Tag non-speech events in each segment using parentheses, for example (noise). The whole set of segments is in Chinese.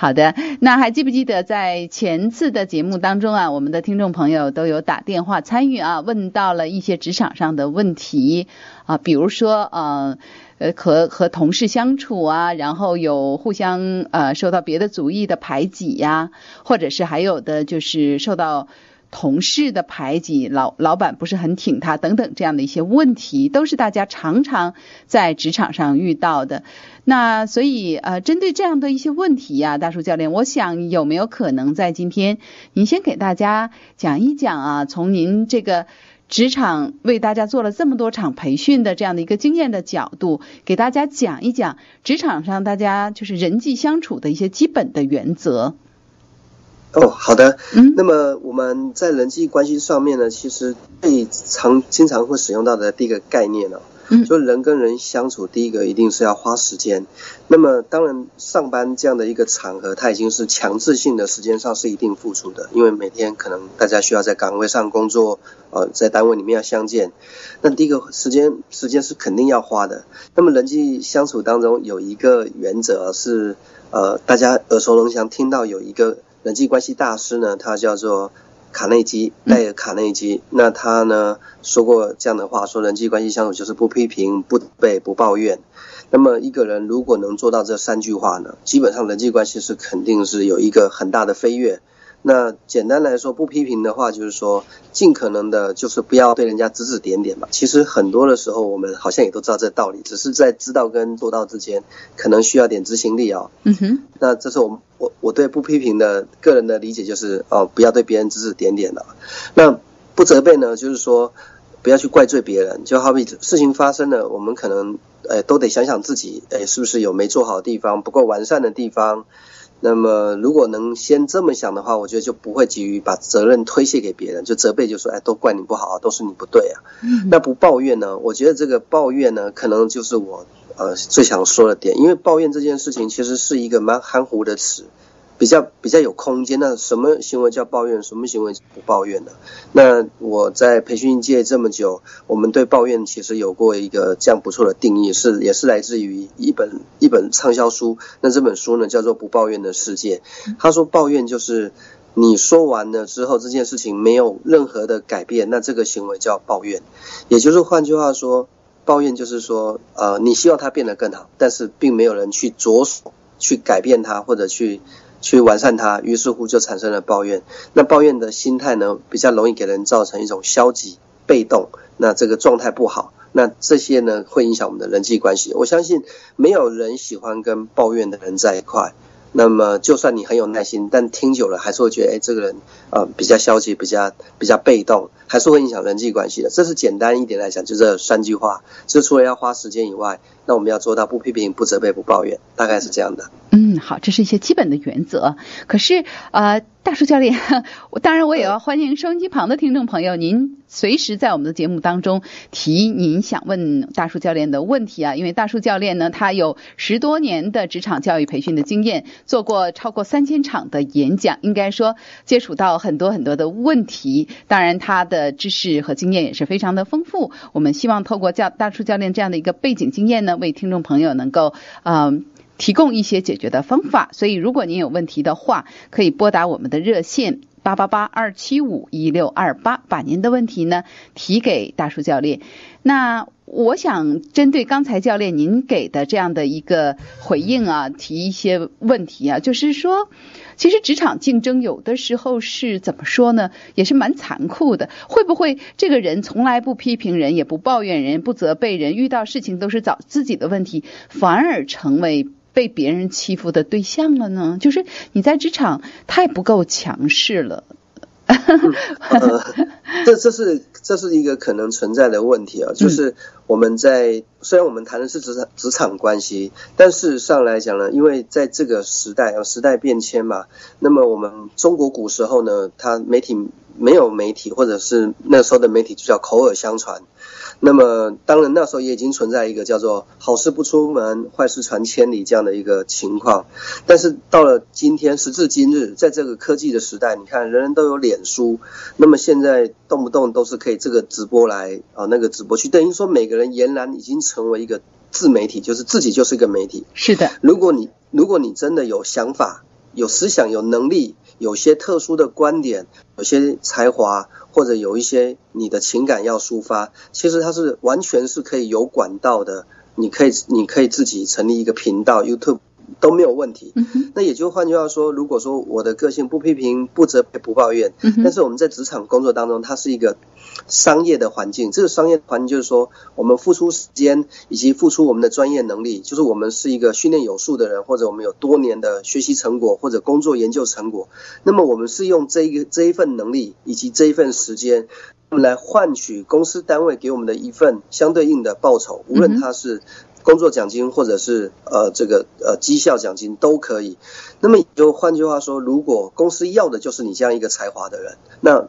好的，那还记不记得在前次的节目当中啊，我们的听众朋友都有打电话参与啊，问到了一些职场上的问题啊，比如说呃呃和和同事相处啊，然后有互相呃受到别的族裔的排挤呀，或者是还有的就是受到。同事的排挤，老老板不是很挺他，等等这样的一些问题，都是大家常常在职场上遇到的。那所以呃，针对这样的一些问题呀，大树教练，我想有没有可能在今天，您先给大家讲一讲啊，从您这个职场为大家做了这么多场培训的这样的一个经验的角度，给大家讲一讲职场上大家就是人际相处的一些基本的原则。哦，好的。嗯，那么我们在人际关系上面呢，其实最常经常会使用到的第一个概念呢，嗯，就人跟人相处，第一个一定是要花时间。那么当然，上班这样的一个场合，它已经是强制性的时间上是一定付出的，因为每天可能大家需要在岗位上工作，呃，在单位里面要相见。那第一个时间时间是肯定要花的。那么人际相处当中有一个原则是，呃，大家耳熟能详听到有一个。人际关系大师呢，他叫做卡内基，戴尔卡内基。那他呢说过这样的话，说人际关系相处就是不批评、不被、不抱怨。那么一个人如果能做到这三句话呢，基本上人际关系是肯定是有一个很大的飞跃。那简单来说，不批评的话，就是说尽可能的，就是不要对人家指指点点嘛。其实很多的时候，我们好像也都知道这道理，只是在知道跟做到之间，可能需要点执行力啊。嗯哼。那这是我们我我对不批评的个人的理解，就是哦，不要对别人指指点点了。那不责备呢，就是说不要去怪罪别人。就好比事情发生了，我们可能诶都得想想自己，诶是不是有没做好的地方，不够完善的地方。那么，如果能先这么想的话，我觉得就不会急于把责任推卸给别人，就责备，就说，哎，都怪你不好，啊都是你不对啊。那不抱怨呢？我觉得这个抱怨呢，可能就是我呃最想说的点，因为抱怨这件事情其实是一个蛮含糊的词。比较比较有空间，那什么行为叫抱怨，什么行为不抱怨呢？那我在培训界这么久，我们对抱怨其实有过一个这样不错的定义，是也是来自于一本一本畅销书。那这本书呢叫做《不抱怨的世界》。他说抱怨就是你说完了之后，这件事情没有任何的改变，那这个行为叫抱怨。也就是换句话说，抱怨就是说，呃，你希望它变得更好，但是并没有人去着手去改变它，或者去。去完善它，于是乎就产生了抱怨。那抱怨的心态呢，比较容易给人造成一种消极、被动，那这个状态不好。那这些呢，会影响我们的人际关系。我相信没有人喜欢跟抱怨的人在一块。那么，就算你很有耐心，但听久了还是会觉得，哎，这个人呃比较消极，比较比较被动，还是会影响人际关系的。这是简单一点来讲，就这三句话。这除了要花时间以外，那我们要做到不批评、不责备、不抱怨，大概是这样的。嗯，好，这是一些基本的原则。可是，呃。大树教练，(laughs) 当然我也要欢迎收音机旁的听众朋友，您随时在我们的节目当中提您想问大树教练的问题啊，因为大树教练呢，他有十多年的职场教育培训的经验，做过超过三千场的演讲，应该说接触到很多很多的问题，当然他的的知识和经验也是非常的丰富。我们希望透过教大树教练这样的一个背景经验呢，为听众朋友能够嗯。提供一些解决的方法，所以如果您有问题的话，可以拨打我们的热线八八八二七五一六二八，把您的问题呢提给大树教练。那我想针对刚才教练您给的这样的一个回应啊，提一些问题啊，就是说，其实职场竞争有的时候是怎么说呢，也是蛮残酷的。会不会这个人从来不批评人，也不抱怨人，不责备人，遇到事情都是找自己的问题，反而成为。被别人欺负的对象了呢？就是你在职场太不够强势了。呃 (laughs) 这这是这是一个可能存在的问题啊。就是我们在虽然我们谈的是职场职场关系，但事实上来讲呢，因为在这个时代啊，时代变迁嘛，那么我们中国古时候呢，它媒体没有媒体，或者是那时候的媒体就叫口耳相传。那么，当然那时候也已经存在一个叫做“好事不出门，坏事传千里”这样的一个情况。但是到了今天，时至今日，在这个科技的时代，你看人人都有脸书，那么现在动不动都是可以这个直播来啊，那个直播去，等于说每个人俨然已经成为一个自媒体，就是自己就是一个媒体。是的。如果你如果你真的有想法，有思想、有能力、有些特殊的观点、有些才华，或者有一些你的情感要抒发，其实它是完全是可以有管道的。你可以，你可以自己成立一个频道，YouTube。都没有问题。那也就换句话说，如果说我的个性不批评、不责备、不抱怨，但是我们在职场工作当中，它是一个商业的环境。这个商业环境就是说，我们付出时间以及付出我们的专业能力，就是我们是一个训练有素的人，或者我们有多年的学习成果或者工作研究成果。那么我们是用这一个这一份能力以及这一份时间，来换取公司单位给我们的一份相对应的报酬，无论它是。工作奖金或者是呃这个呃绩效奖金都可以。那么就换句话说，如果公司要的就是你这样一个才华的人，那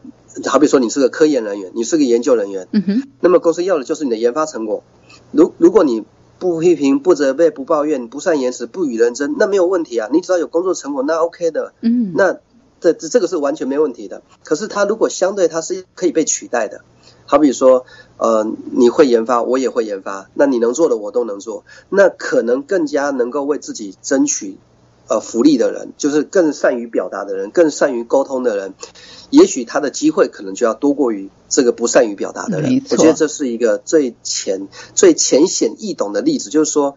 好比说你是个科研人员，你是个研究人员，嗯哼，那么公司要的就是你的研发成果。如如果你不批评、不责备、不抱怨、不善言辞、不与人争，那没有问题啊。你只要有工作成果，那 OK 的。嗯，那这这这个是完全没问题的。可是他如果相对他是可以被取代的。好比说，呃，你会研发，我也会研发，那你能做的我都能做，那可能更加能够为自己争取呃福利的人，就是更善于表达的人，更善于沟通的人，也许他的机会可能就要多过于这个不善于表达的人。我觉得这是一个最浅、最浅显易懂的例子，就是说。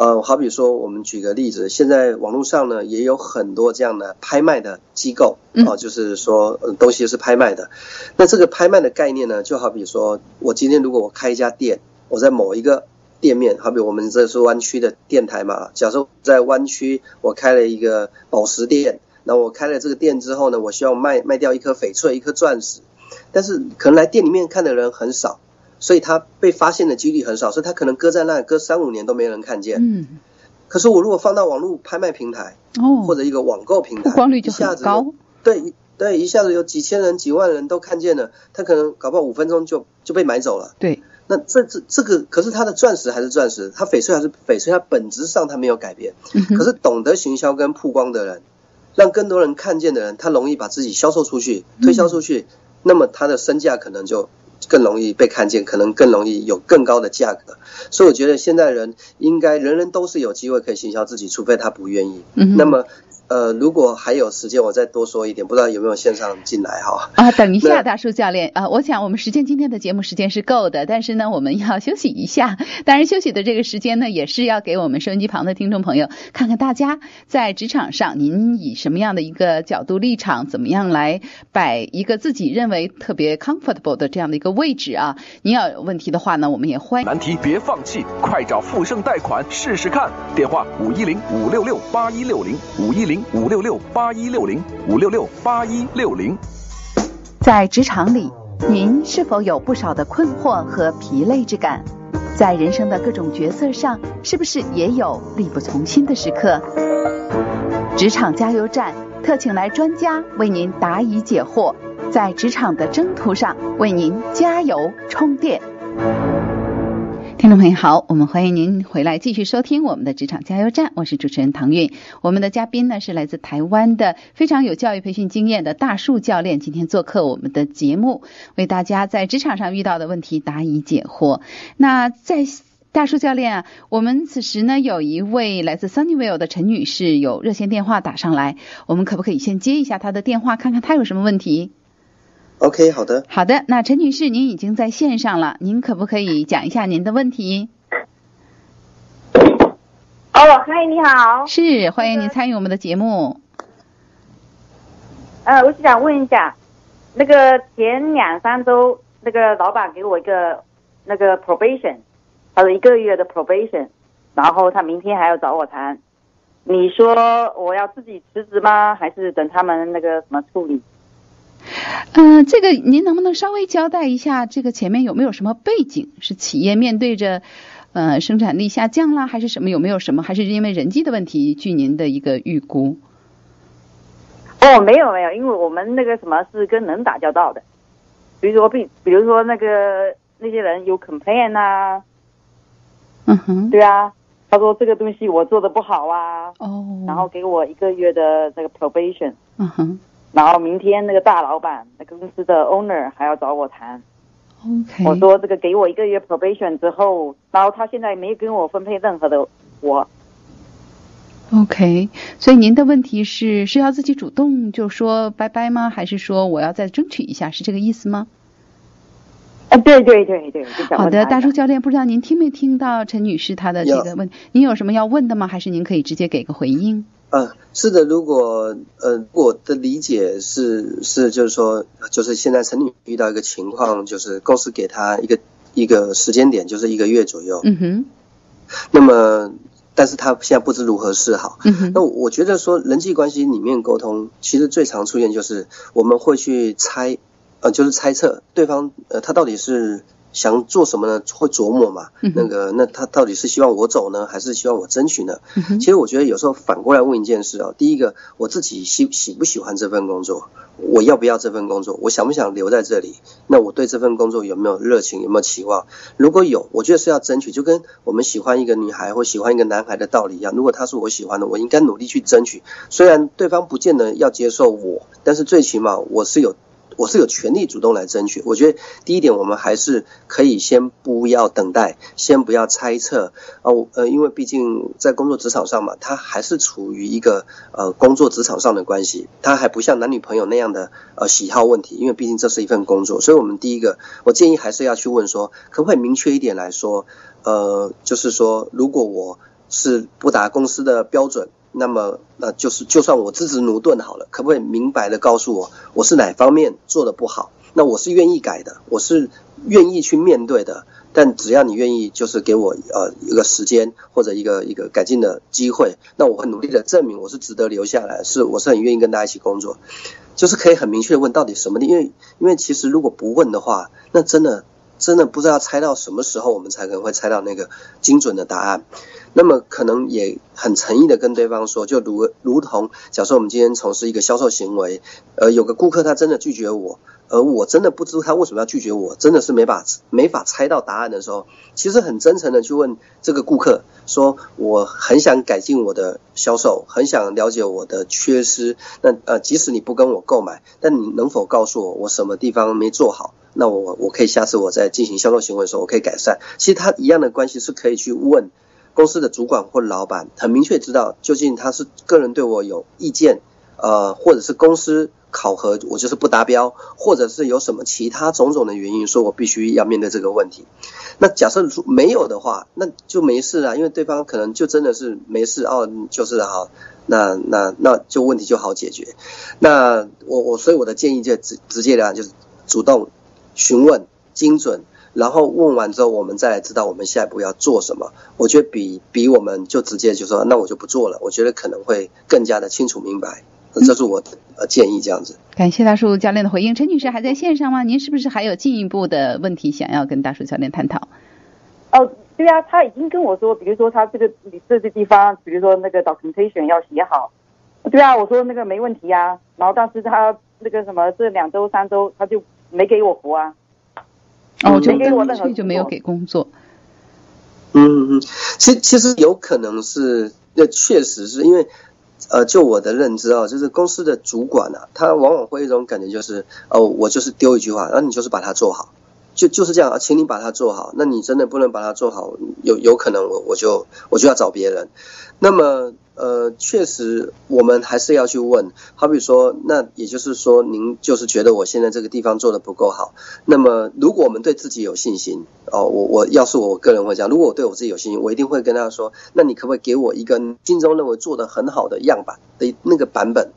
呃，好比说，我们举个例子，现在网络上呢也有很多这样的拍卖的机构，哦，就是说东西是拍卖的。那这个拍卖的概念呢，就好比说我今天如果我开一家店，我在某一个店面，好比我们这是湾区的电台嘛，假设在湾区我开了一个宝石店，那我开了这个店之后呢，我需要卖卖掉一颗翡翠，一颗钻石，但是可能来店里面看的人很少。所以它被发现的几率很少，所以它可能搁在那搁三五年都没人看见。嗯。可是我如果放到网络拍卖平台，哦，或者一个网购平台，曝光率就很高。对对，一下子有几千人、几万人都看见了，它可能搞不好五分钟就就被买走了。对。那这这这个，可是它的钻石还是钻石，它翡翠还是翡翠，它本质上它没有改变。嗯。可是懂得行销跟曝光的人，让更多人看见的人，他容易把自己销售出去、推销出去，那么他的身价可能就。更容易被看见，可能更容易有更高的价格，所以我觉得现在人应该人人都是有机会可以行销自己，除非他不愿意。嗯那么。呃，如果还有时间，我再多说一点，不知道有没有线上进来哈？啊，等一下，大叔教练啊，我想我们时间今天的节目时间是够的，但是呢，我们要休息一下。(laughs) 当然，休息的这个时间呢，也是要给我们收音机旁的听众朋友看看，大家在职场上，您以什么样的一个角度立场，怎么样来摆一个自己认为特别 comfortable 的这样的一个位置啊？您要有问题的话呢，我们也欢迎。难题别放弃，快找富盛贷款试试看，电话五一零五六六八一六零五一零。五六六八一六零五六六八一六零，在职场里，您是否有不少的困惑和疲累之感？在人生的各种角色上，是不是也有力不从心的时刻？职场加油站特请来专家为您答疑解惑，在职场的征途上为您加油充电。听众朋友好，我们欢迎您回来继续收听我们的职场加油站，我是主持人唐韵。我们的嘉宾呢是来自台湾的非常有教育培训经验的大树教练，今天做客我们的节目，为大家在职场上遇到的问题答疑解惑。那在大树教练啊，我们此时呢有一位来自 Sunnyvale 的陈女士有热线电话打上来，我们可不可以先接一下她的电话，看看她有什么问题？OK，好的。好的，那陈女士，您已经在线上了，您可不可以讲一下您的问题？哦，嗨，你好。是，欢迎您参与我们的节目。呃，我是想问一下，那个前两三周，那个老板给我一个那个 probation，他说一个月的 probation，然后他明天还要找我谈，你说我要自己辞职吗？还是等他们那个什么处理？嗯，这个您能不能稍微交代一下，这个前面有没有什么背景？是企业面对着呃生产力下降啦，还是什么？有没有什么？还是因为人际的问题？据您的一个预估？哦，没有没有，因为我们那个什么是跟人打交道的，比如说比比如说那个那些人有 complain 啊，嗯哼，对啊，他说这个东西我做的不好啊，哦，然后给我一个月的那个 probation，嗯哼。然后明天那个大老板，那个公司的 owner 还要找我谈。OK。我说这个给我一个月 probation 之后，然后他现在没跟我分配任何的活。OK，所以您的问题是是要自己主动就说拜拜吗？还是说我要再争取一下？是这个意思吗？啊，对对对对。好的，大叔教练，不知道您听没听到陈女士她的这个问，您有什么要问的吗？还是您可以直接给个回应？嗯，是的，如果呃我的理解是是就是说，就是现在陈女遇到一个情况，就是公司给她一个一个时间点，就是一个月左右。嗯哼。那么。但是她现在不知如何是好。嗯哼那我觉得说人际关系里面沟通，其实最常出现就是我们会去猜，呃，就是猜测对方，呃，他到底是。想做什么呢？会琢磨嘛？那个，那他到底是希望我走呢，还是希望我争取呢？其实我觉得有时候反过来问一件事啊，第一个，我自己喜喜不喜欢这份工作？我要不要这份工作？我想不想留在这里？那我对这份工作有没有热情？有没有期望？如果有，我觉得是要争取，就跟我们喜欢一个女孩或喜欢一个男孩的道理一样。如果他是我喜欢的，我应该努力去争取。虽然对方不见得要接受我，但是最起码我是有。我是有权利主动来争取。我觉得第一点，我们还是可以先不要等待，先不要猜测啊。呃，因为毕竟在工作职场上嘛，他还是处于一个呃工作职场上的关系，他还不像男女朋友那样的呃喜好问题。因为毕竟这是一份工作，所以我们第一个，我建议还是要去问说，可不可以明确一点来说，呃，就是说，如果我是不达公司的标准。那么，那就是就算我自知奴钝好了，可不可以明白的告诉我，我是哪方面做的不好？那我是愿意改的，我是愿意去面对的。但只要你愿意，就是给我呃一个时间或者一个一个改进的机会，那我会努力的证明我是值得留下来，是我是很愿意跟大家一起工作。就是可以很明确的问到底什么的，因为因为其实如果不问的话，那真的真的不知道猜到什么时候我们才可能会猜到那个精准的答案。那么可能也很诚意的跟对方说，就如如同假设我们今天从事一个销售行为，呃，有个顾客他真的拒绝我，而我真的不知道他为什么要拒绝我，真的是没法没法猜到答案的时候，其实很真诚的去问这个顾客，说我很想改进我的销售，很想了解我的缺失，那呃即使你不跟我购买，但你能否告诉我我什么地方没做好？那我我可以下次我在进行销售行为的时候我可以改善。其实他一样的关系是可以去问。公司的主管或老板很明确知道，究竟他是个人对我有意见，呃，或者是公司考核我就是不达标，或者是有什么其他种种的原因，说我必须要面对这个问题。那假设没有的话，那就没事啊，因为对方可能就真的是没事哦，就是好，那那那就问题就好解决。那我我所以我的建议就直直接的，就是主动询问，精准。然后问完之后，我们再来知道我们下一步要做什么。我觉得比比我们就直接就说那我就不做了，我觉得可能会更加的清楚明白。这是我的呃建议，这样子。感谢大树教练的回应。陈女士还在线上吗？您是不是还有进一步的问题想要跟大树教练探讨？哦，对啊，他已经跟我说，比如说他这个这个地方，比如说那个 documentation 要写好。对啊，我说那个没问题啊。然后但是他那个什么这两周三周他就没给我服啊。哦，就干脆就没有给工作。嗯嗯，其其实有可能是，那确实是因为，呃，就我的认知啊，就是公司的主管啊，他往往会一种感觉就是，哦，我就是丢一句话，然后你就是把它做好，就就是这样，请你把它做好。那你真的不能把它做好，有有可能我我就我就要找别人。那么。呃，确实，我们还是要去问。好比说，那也就是说，您就是觉得我现在这个地方做的不够好。那么，如果我们对自己有信心，哦，我我要是我个人会讲，如果我对我自己有信心，我一定会跟他说，那你可不可以给我一个心中认为做的很好的样板的那个版本？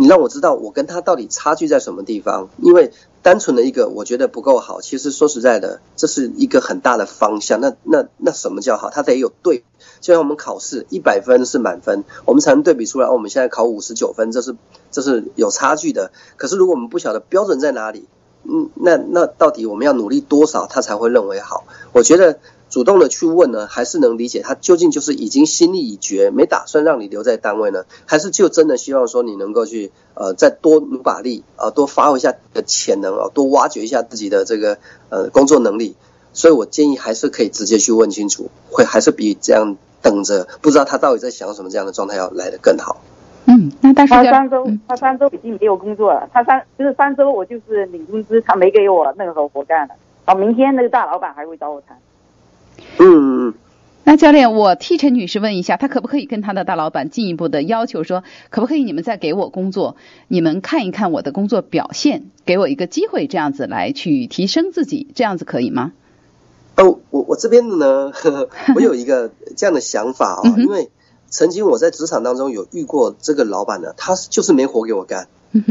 你让我知道我跟他到底差距在什么地方？因为单纯的一个我觉得不够好，其实说实在的，这是一个很大的方向。那那那什么叫好？他得有对，就像我们考试一百分是满分，我们才能对比出来。我们现在考五十九分，这是这是有差距的。可是如果我们不晓得标准在哪里，嗯，那那到底我们要努力多少，他才会认为好？我觉得。主动的去问呢，还是能理解他究竟就是已经心意已决，没打算让你留在单位呢，还是就真的希望说你能够去呃再多努把力啊，多发挥一下的潜能啊，多挖掘一下自己的这个呃工作能力。所以我建议还是可以直接去问清楚，会还是比这样等着不知道他到底在想什么这样的状态要来的更好。嗯，那但是他三周他三周已经没有工作了，他三就是三周我就是领工资，他没给我任何活干了。好，明天那个大老板还会找我谈。嗯嗯嗯，那教练，我替陈女士问一下，她可不可以跟她的大老板进一步的要求说，可不可以你们再给我工作，你们看一看我的工作表现，给我一个机会，这样子来去提升自己，这样子可以吗？哦，我我这边的呢，我有一个这样的想法啊，因为曾经我在职场当中有遇过这个老板呢，他就是没活给我干，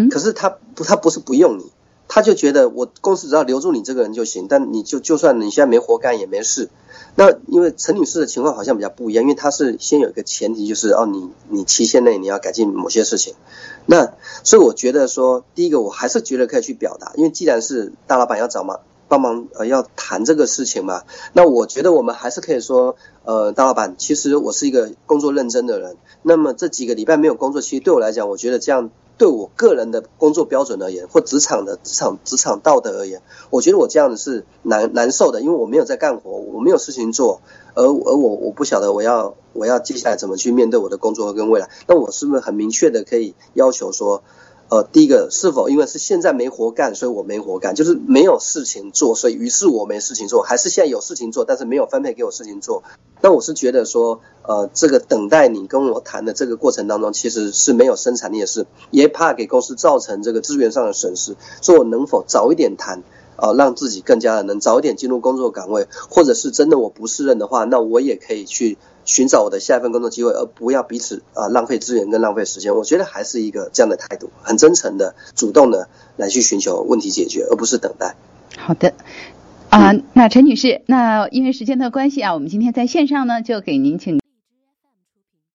可是他不，他不是不用你。他就觉得我公司只要留住你这个人就行，但你就就算你现在没活干也没事。那因为陈女士的情况好像比较不一样，因为她是先有一个前提，就是哦，你你期限内你要改进某些事情。那所以我觉得说，第一个我还是觉得可以去表达，因为既然是大老板要找嘛帮忙呃要谈这个事情嘛，那我觉得我们还是可以说，呃，大老板，其实我是一个工作认真的人，那么这几个礼拜没有工作，其实对我来讲，我觉得这样。对我个人的工作标准而言，或职场的职场职场道德而言，我觉得我这样子是难难受的，因为我没有在干活，我没有事情做，而而我我不晓得我要我要接下来怎么去面对我的工作跟未来，那我是不是很明确的可以要求说？呃，第一个是否因为是现在没活干，所以我没活干，就是没有事情做，所以于是我没事情做，还是现在有事情做，但是没有分配给我事情做。那我是觉得说，呃，这个等待你跟我谈的这个过程当中，其实是没有生产力的事，也怕给公司造成这个资源上的损失。说我能否早一点谈，呃，让自己更加的能早一点进入工作岗位，或者是真的我不适任的话，那我也可以去。寻找我的下一份工作机会，而不要彼此啊浪费资源跟浪费时间。我觉得还是一个这样的态度，很真诚的、主动的来去寻求问题解决，而不是等待。好的，啊，那陈女士，那因为时间的关系啊，我们今天在线上呢就给您请。